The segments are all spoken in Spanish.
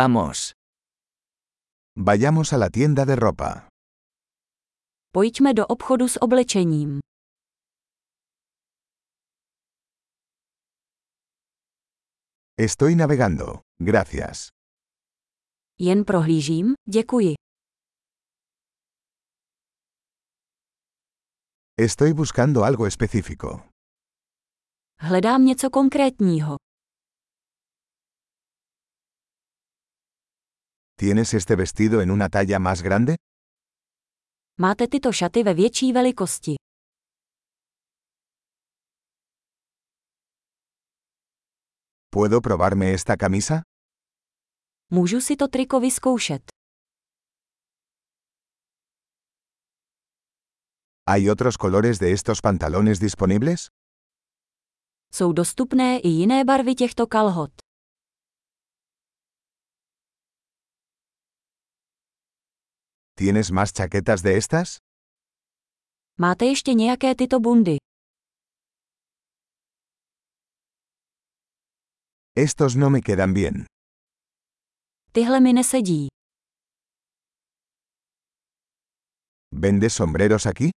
Vamos. Vayamos a la tienda de ropa. Pojďme do obchodu s oblečením. Estoy navegando. Gracias. Jen prohlížím, děkuji. Estoy buscando algo específico. Hledám něco konkrétního. ¿Tienes este vestido en una talla más grande? Máte tyto šaty ve větší velikosti. ¿Puedo probarme esta camisa? Můžu si to triko vyzkoušet. ¿Hay otros colores de estos pantalones disponibles? Jsou dostupné i jiné barvy těchto kalhot. ¿Tienes más chaquetas de estas? Máte ještě nějaké tyto bundy? Estos no me quedan bien. Tyhle mi nesedí. ¿Vendes sombreros aquí?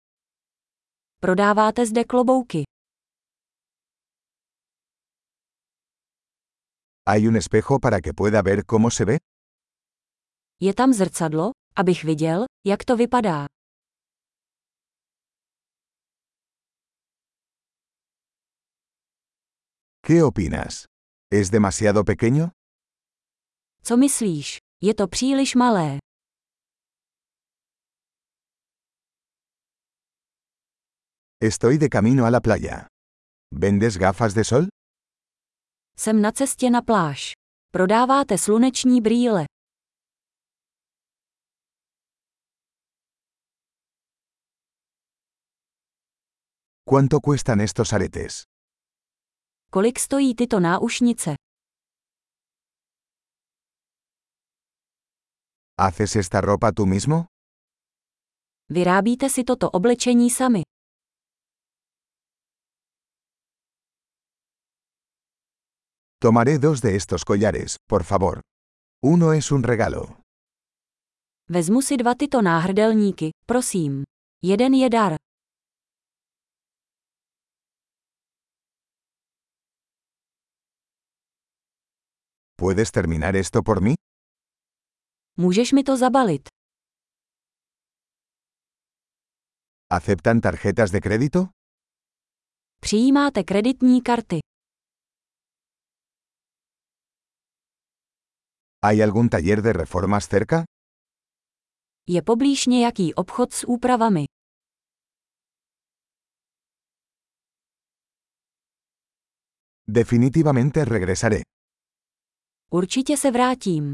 Prodáváte zde klobouky. ¿Hay un espejo para que pueda ver cómo se ve? Je tam zrcadlo, abych viděl, jak to vypadá. ¿Qué opinas? ¿Es demasiado pequeño? Co myslíš? Je to příliš malé. Estoy de camino a la playa. ¿Vendes gafas de sol? Jsem na cestě na pláž. Prodáváte sluneční brýle. ¿Cuánto cuestan estos aretes? Kolik stojí tyto náušnice? ¿Haces esta ropa tú mismo? Vyrábíte si toto oblečení sami. Tomaré dos de estos collares, por favor. Uno es un regalo. Vezmu si dva tyto náhrdelníky, prosím. Jeden je dar. ¿Puedes terminar esto por mí? Můžeš mi to zabalit. ¿Aceptan tarjetas de crédito? Přijímáte kreditní karty. ¿Hay algún taller de reformas cerca? Je poblíž nějaký obchod s úpravami. Definitivamente regresaré. Určitě se vrátím.